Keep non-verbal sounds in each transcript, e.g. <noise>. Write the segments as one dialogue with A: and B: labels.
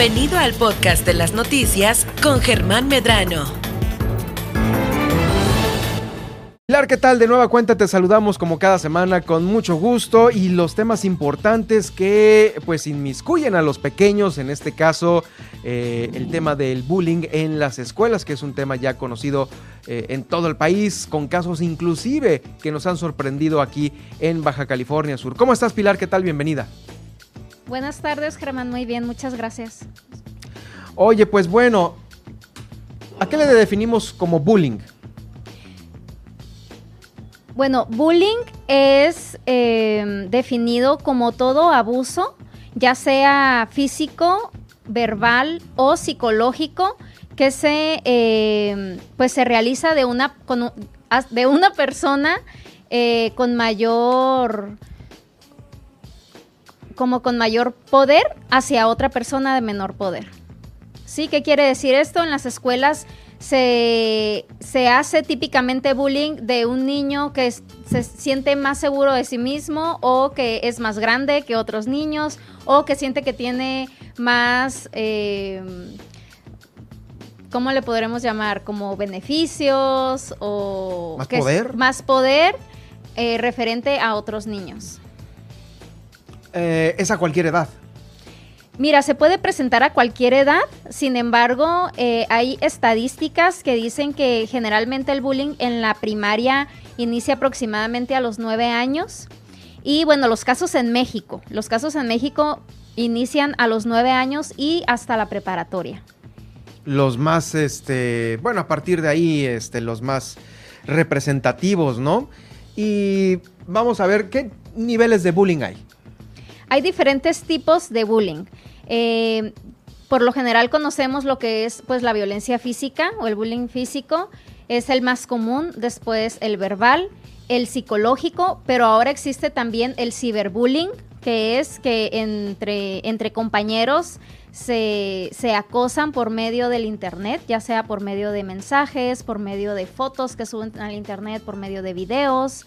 A: Bienvenido al podcast de las noticias con Germán Medrano.
B: Pilar, ¿qué tal? De nueva cuenta te saludamos como cada semana con mucho gusto y los temas importantes que pues inmiscuyen a los pequeños, en este caso eh, el tema del bullying en las escuelas, que es un tema ya conocido eh, en todo el país, con casos inclusive que nos han sorprendido aquí en Baja California Sur. ¿Cómo estás Pilar? ¿Qué tal? Bienvenida.
C: Buenas tardes, Germán. Muy bien, muchas gracias.
B: Oye, pues bueno, ¿a qué le definimos como bullying?
C: Bueno, bullying es eh, definido como todo abuso, ya sea físico, verbal o psicológico, que se, eh, pues se realiza de una, de una persona eh, con mayor como con mayor poder hacia otra persona de menor poder. ¿Sí? ¿Qué quiere decir esto? En las escuelas se, hace típicamente bullying de un niño que se siente más seguro de sí mismo o que es más grande que otros niños o que siente que tiene más... Eh, ¿Cómo le podremos llamar? Como beneficios o...
B: Más poder.
C: más poder eh, referente a otros niños.
B: Eh, es a cualquier edad.
C: Mira, se puede presentar a cualquier edad, sin embargo, eh, hay estadísticas que dicen que generalmente el bullying en la primaria inicia aproximadamente a los nueve años. Y bueno, los casos en México, los casos en México inician a los nueve años y hasta la preparatoria.
B: Los más, este, bueno, a partir de ahí, este, los más representativos, ¿no? Y vamos a ver qué niveles de bullying hay.
C: Hay diferentes tipos de bullying. Eh, por lo general conocemos lo que es pues la violencia física o el bullying físico, es el más común, después el verbal, el psicológico, pero ahora existe también el ciberbullying, que es que entre, entre compañeros se, se, acosan por medio del Internet, ya sea por medio de mensajes, por medio de fotos que suben al Internet, por medio de videos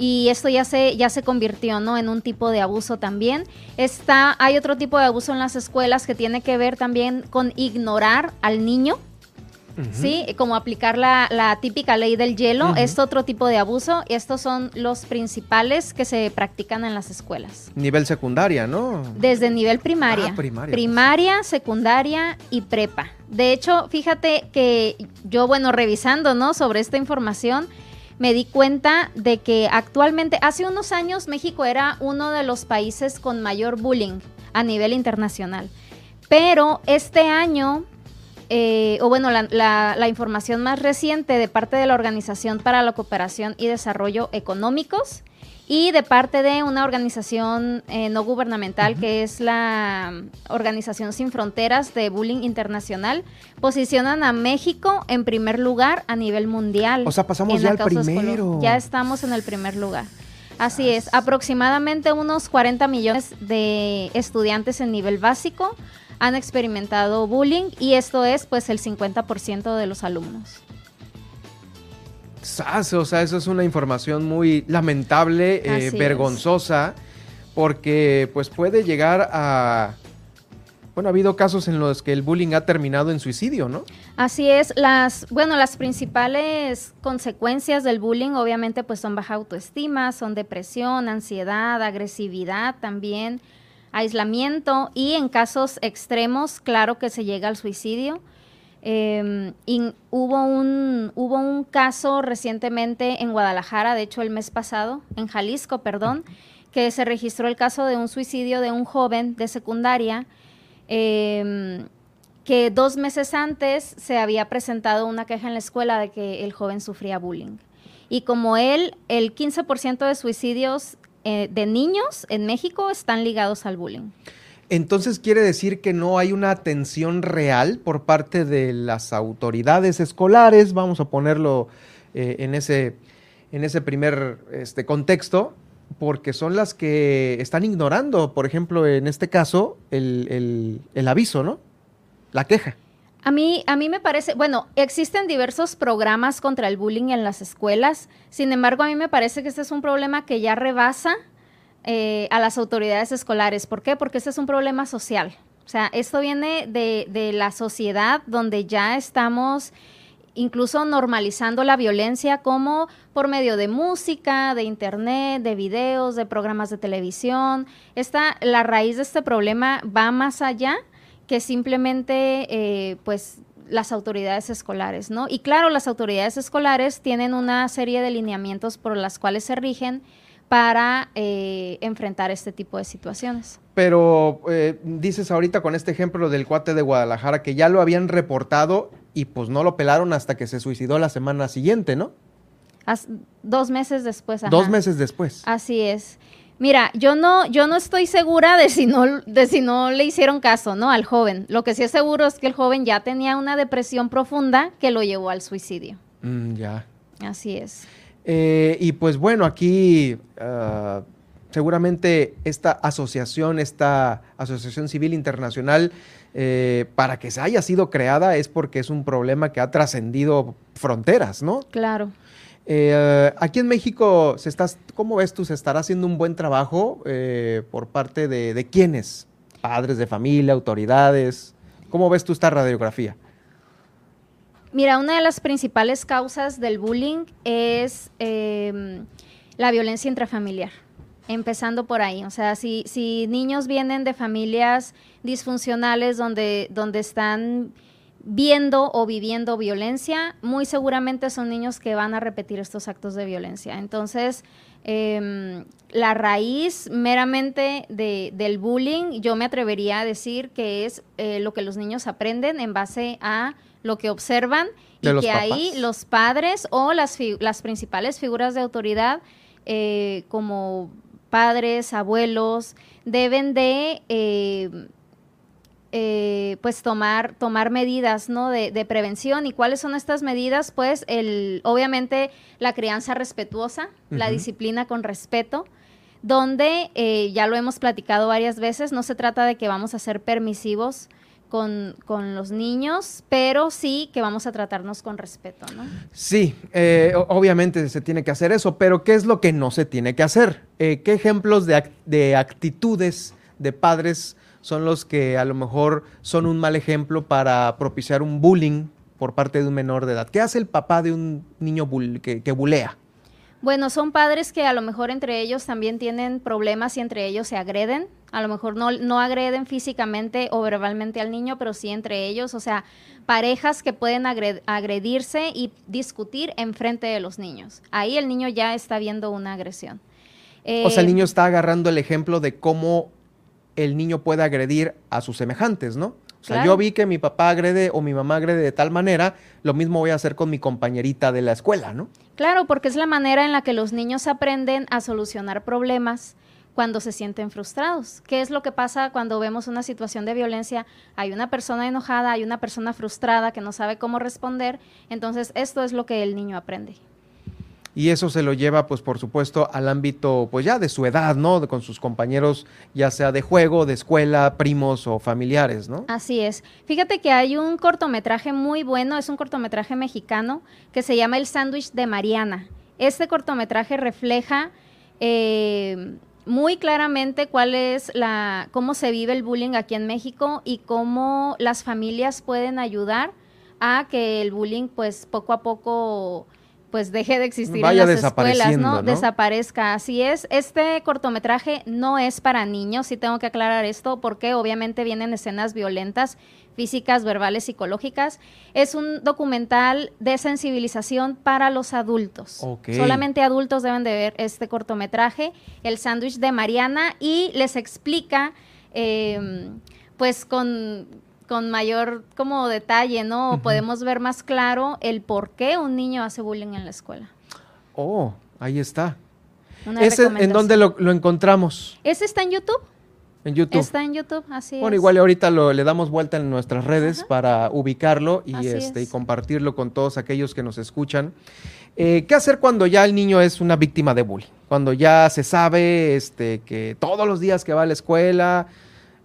C: y esto ya se, ya se convirtió ¿no? en un tipo de abuso también. Está, hay otro tipo de abuso en las escuelas que tiene que ver también con ignorar al niño. ¿Sí? Como aplicar la, típica ley del hielo, es otro tipo de abuso. y Estos son los principales que se practican en las escuelas.
B: Nivel secundaria, ¿no?
C: Desde nivel primaria. Ah, primaria. Primaria, secundaria y prepa. De hecho, fíjate que yo, bueno, revisando, ¿no? Sobre esta información, me di cuenta de que actualmente, hace unos años, México era uno de los países con mayor bullying a nivel internacional. Pero este año, eh, o bueno, la, información más reciente de parte de la Organización para la Cooperación y Desarrollo Económicos y de parte de una organización eh, no gubernamental que es la Organización Sin Fronteras de Bullying Internacional, posicionan a México en primer lugar a nivel mundial.
B: O sea, pasamos ya al primero.
C: Ya estamos en el primer lugar. Así es, aproximadamente unos 40 millones de estudiantes en nivel básico han experimentado bullying y esto es pues el 50% de los alumnos
B: o sea, eso es una información muy lamentable, eh, vergonzosa, porque pues puede llegar a... Bueno, ha habido casos en los que el bullying ha terminado en suicidio, ¿no?
C: Así es, las, bueno, las principales consecuencias del bullying obviamente pues son baja autoestima, son depresión, ansiedad, agresividad también, aislamiento y en casos extremos, claro que se llega al suicidio. Em, hubo, un, caso recientemente en Guadalajara, de hecho el mes pasado, en Jalisco, perdón, que se registró el caso de un suicidio de un joven de secundaria em, que dos meses antes se había presentado una queja en la escuela de que el joven sufría bullying. Y como él, el 15% de suicidios eh, de niños en México están ligados al bullying.
B: Entonces quiere decir que no hay una atención real por parte de las autoridades escolares, vamos a ponerlo eh, en, ese, en ese primer este, contexto, porque son las que están ignorando, por ejemplo, en este caso, el, aviso, ¿no? La queja.
C: A mí, a mí me parece, bueno, existen diversos programas contra el bullying en las escuelas, sin embargo, a mí me parece que este es un problema que ya rebasa eh, a las autoridades escolares. ¿Por qué? Porque este es un problema social. sea, esto viene de, de la sociedad donde ya estamos incluso normalizando la violencia como por medio de música, de internet, de videos, de programas de televisión. Esta, la raíz de este problema va más allá que simplemente, eh, pues, las autoridades escolares, ¿no? Y claro, las autoridades escolares tienen una serie de lineamientos por las cuales se rigen para eh, enfrentar este tipo de situaciones.
B: Pero eh, dices ahorita con este ejemplo del cuate de Guadalajara que ya lo habían reportado y pues no lo pelaron hasta que se suicidó la semana siguiente, ¿no?
C: dos meses después.
B: Dos meses después.
C: Así es. Mira, yo no, yo no estoy segura de si no, de si no le hicieron caso, ¿no? Al joven. Lo que sí es seguro es que el joven ya tenía una depresión profunda que lo llevó al suicidio.
B: Mm, ya.
C: Así es.
B: Eh, y pues bueno, aquí ah, seguramente esta asociación, esta asociación civil internacional, eh, para que se haya sido creada es porque es un problema que ha trascendido fronteras, ¿no?
C: Claro.
B: Eh, aquí en México, se está, ¿cómo ves tú? ¿Se estará haciendo un buen trabajo por parte de, de quiénes? Padres de familia, autoridades. ¿Cómo ves tú esta radiografía?
C: Mira, una de las principales causas del bullying es em, la violencia intrafamiliar, empezando por ahí. O sea, si, si niños vienen de familias disfuncionales donde, donde están viendo o viviendo violencia, muy seguramente son niños que van a repetir estos actos de violencia. Entonces, em, la raíz meramente del bullying, yo me atrevería a decir que es eh, lo que los niños aprenden en base a lo que observan y que ahí los padres o las, las principales figuras de autoridad eh, como padres, abuelos, deben de eh, eh, pues tomar, tomar medidas ¿no? de, prevención. ¿Y cuáles son estas medidas? Pues el, obviamente la crianza respetuosa, la disciplina con respeto, donde ya lo hemos platicado varias veces, no se trata de que vamos a ser permisivos con, los niños, pero sí que vamos a tratarnos con respeto, ¿no?
B: Sí, eh, obviamente se tiene que hacer eso, pero ¿qué es lo que no se tiene que hacer? Eh, ¿Qué ejemplos de, de, actitudes de padres son los que a lo mejor son un mal ejemplo para propiciar un bullying por parte de un menor de edad? ¿Qué hace el papá de un niño que, que bulea?
C: Bueno, son padres que a lo mejor entre ellos también tienen problemas y entre ellos se agreden. A lo mejor no, no agreden físicamente o verbalmente al niño, pero sí entre ellos. O sea, parejas que pueden agredirse y discutir en frente de los niños. Ahí el niño ya está viendo una agresión.
B: o sea, el niño está agarrando el ejemplo de cómo el niño puede agredir a sus semejantes, ¿no? O sea, yo vi que mi papá agrede o mi mamá agrede de tal manera, lo mismo voy a hacer con mi compañerita de la escuela, ¿no?
C: Claro, porque es la manera en la que los niños aprenden a solucionar problemas cuando se sienten frustrados. ¿Qué es lo que pasa cuando vemos una situación de violencia? Hay una persona enojada, hay una persona frustrada que no sabe cómo responder, entonces esto es lo que el niño aprende
B: y eso se lo lleva, pues por supuesto, al ámbito, pues ya de su edad, ¿no? con sus compañeros, ya sea de juego, de escuela, primos o familiares, ¿no?
C: Así es. Fíjate que hay un cortometraje muy bueno, es un cortometraje mexicano que se llama El sándwich de Mariana. Este cortometraje refleja eh, muy claramente cuál es la, cómo se vive el bullying aquí en México y cómo las familias pueden ayudar a que el bullying, pues poco a poco pues deje de existir en las escuelas, ¿no? Desaparezca. Así es. Este cortometraje no es para niños, sí tengo que aclarar esto, porque obviamente vienen escenas violentas, físicas, verbales, psicológicas. Es un documental de sensibilización para los adultos. Solamente adultos deben de ver este cortometraje, El sándwich de Mariana, y les explica, eh, pues con con mayor como detalle, ¿no? Podemos ver más claro el por qué un niño hace bullying en la escuela.
B: Oh, ahí está. ¿Ese en dónde lo, encontramos?
C: Ese está en YouTube.
B: En YouTube.
C: Está en YouTube, así
B: es. Bueno, igual ahorita lo, le damos vuelta en nuestras redes para ubicarlo y, este, y compartirlo con todos aquellos que nos escuchan. Eh, ¿Qué hacer cuando ya el niño es una víctima de bullying? Cuando ya se sabe este, que todos los días que va a la escuela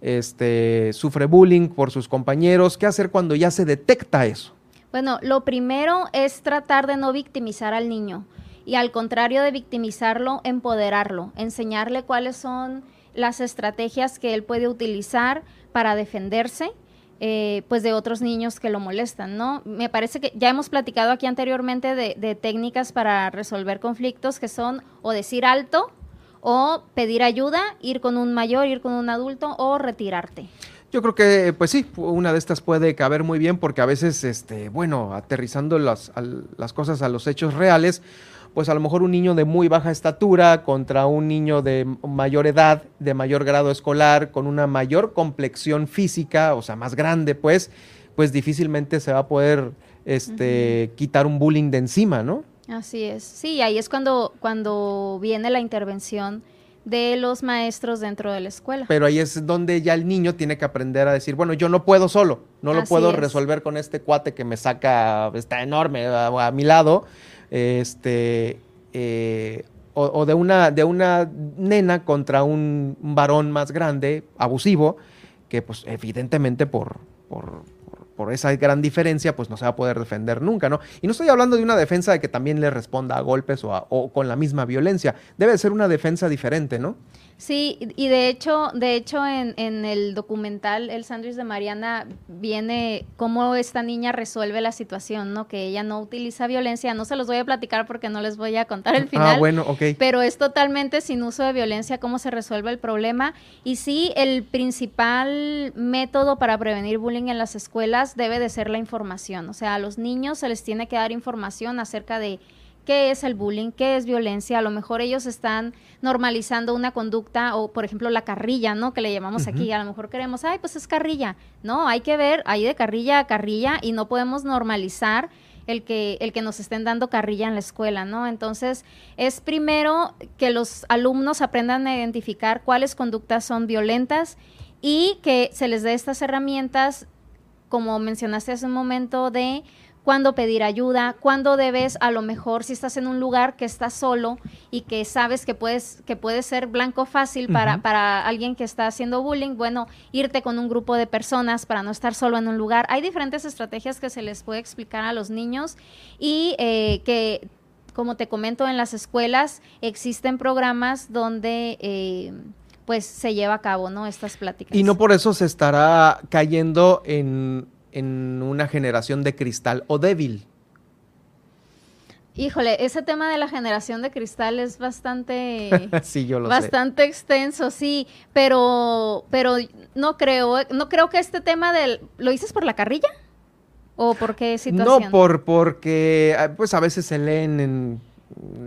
B: este, sufre bullying por sus compañeros. ¿Qué hacer cuando ya se detecta eso?
C: Bueno, lo primero es tratar de no victimizar al niño y al contrario de victimizarlo, empoderarlo, enseñarle cuáles son las estrategias que él puede utilizar para defenderse. Eh, pues de otros niños que lo molestan, ¿no? Me parece que ya hemos platicado aquí anteriormente de, de técnicas para resolver conflictos que son o decir alto o pedir ayuda, ir con un mayor, ir con un adulto o retirarte.
B: Yo creo que, pues sí, una de estas puede caber muy bien porque a veces, este, bueno, aterrizando las, las cosas a los hechos reales, pues a lo mejor un niño de muy baja estatura contra un niño de mayor edad, de mayor grado escolar, con una mayor complexión física, o sea, más grande, pues, pues difícilmente se va a poder este, quitar un bullying de encima, ¿no?
C: Así es. Sí, ahí es cuando, cuando viene la intervención de los maestros dentro de la escuela.
B: Pero ahí es donde ya el niño tiene que aprender a decir, bueno, yo no puedo solo, no lo puedo resolver con este cuate que me saca, está enorme a, mi lado, este, eh, o, de, una, de una nena contra un, varón más grande, abusivo, que pues evidentemente por, por por esa gran diferencia, pues no se va a poder defender nunca, ¿no? Y no estoy hablando de una defensa de que también le responda a golpes o, o con la misma violencia. Debe ser una defensa diferente, ¿no?
C: Sí, y de hecho, de hecho en, en el documental El sándwich de Mariana viene cómo esta niña resuelve la situación, ¿no? Que ella no utiliza violencia. No se los voy a platicar porque no les voy a contar el <laughs> ah, final.
B: Ah, bueno, ok.
C: Pero es totalmente sin uso de violencia cómo se resuelve el problema. Y sí, el principal método para prevenir bullying en las escuelas debe de ser la información. O sea, a los niños se les tiene que dar información acerca de qué es el bullying, qué es violencia. A lo mejor ellos están normalizando una conducta o, por ejemplo, la carrilla, ¿no? Que le llamamos aquí. A lo mejor queremos, ay, pues es carrilla. No, hay que ver, hay de carrilla a carrilla y no podemos normalizar el que, el que nos estén dando carrilla en la escuela, ¿no? Entonces, es primero que los alumnos aprendan a identificar cuáles conductas son violentas y que se les dé estas herramientas, como mencionaste hace un momento, de cuándo pedir ayuda, cuándo debes, a lo mejor si estás en un lugar que estás solo y que sabes que puedes que puede ser blanco fácil para, para alguien que está haciendo bullying, bueno, irte con un grupo de personas para no estar solo en un lugar. Hay diferentes estrategias que se les puede explicar a los niños y eh, que como te comento, en las escuelas existen programas donde eh, pues se lleva a cabo, ¿no? Estas pláticas.
B: Y no por eso se estará cayendo en en una generación de cristal o débil?
C: Híjole, ese tema de la generación de cristal es bastante, <laughs>
B: sí, yo lo
C: bastante extenso, sí, pero, pero no creo, no creo que este tema del, ¿lo dices por la carrilla? ¿O por qué situación?
B: No, por, porque, ah, pues a veces se leen en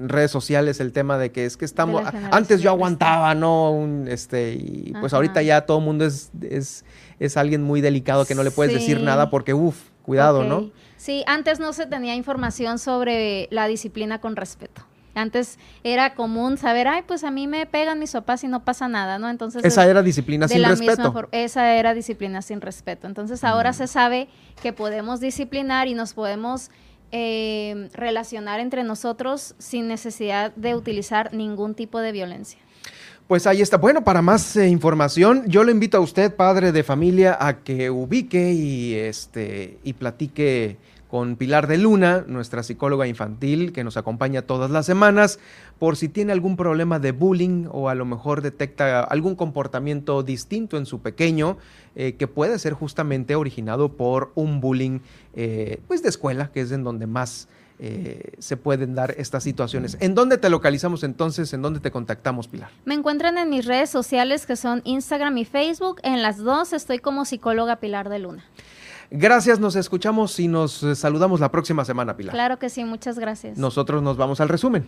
B: redes sociales el tema de que es que estamos, antes yo aguantaba, ¿no? este, y pues ahorita ya todo el mundo es, es es alguien muy delicado que no le puedes decir nada porque, uff, cuidado, ¿no?
C: Sí, antes no se tenía información sobre la disciplina con respeto. Antes era común saber, ay, pues a mí me pegan mis sopas y no pasa nada, ¿no? Entonces
B: esa era disciplina sin respeto.
C: esa era disciplina sin respeto. Entonces ahora mm. se sabe que podemos disciplinar y nos podemos eh, relacionar entre nosotros sin necesidad de utilizar ningún tipo de violencia.
B: Pues ahí está. Bueno, para más eh, información, yo le invito a usted, padre de familia, a que ubique y este y platique con Pilar de Luna, nuestra psicóloga infantil que nos acompaña todas las semanas, por si tiene algún problema de bullying o a lo mejor detecta algún comportamiento distinto en su pequeño eh, que puede ser justamente originado por un bullying eh, pues de escuela, que es en donde más eh, se pueden dar estas situaciones. ¿En dónde te localizamos entonces? ¿En dónde te contactamos, Pilar?
C: Me encuentran en mis redes sociales que son Instagram y Facebook. En las dos estoy como psicóloga Pilar de Luna.
B: Gracias, nos escuchamos y nos saludamos la próxima semana, Pilar.
C: Claro que sí, muchas gracias.
B: Nosotros nos vamos al resumen.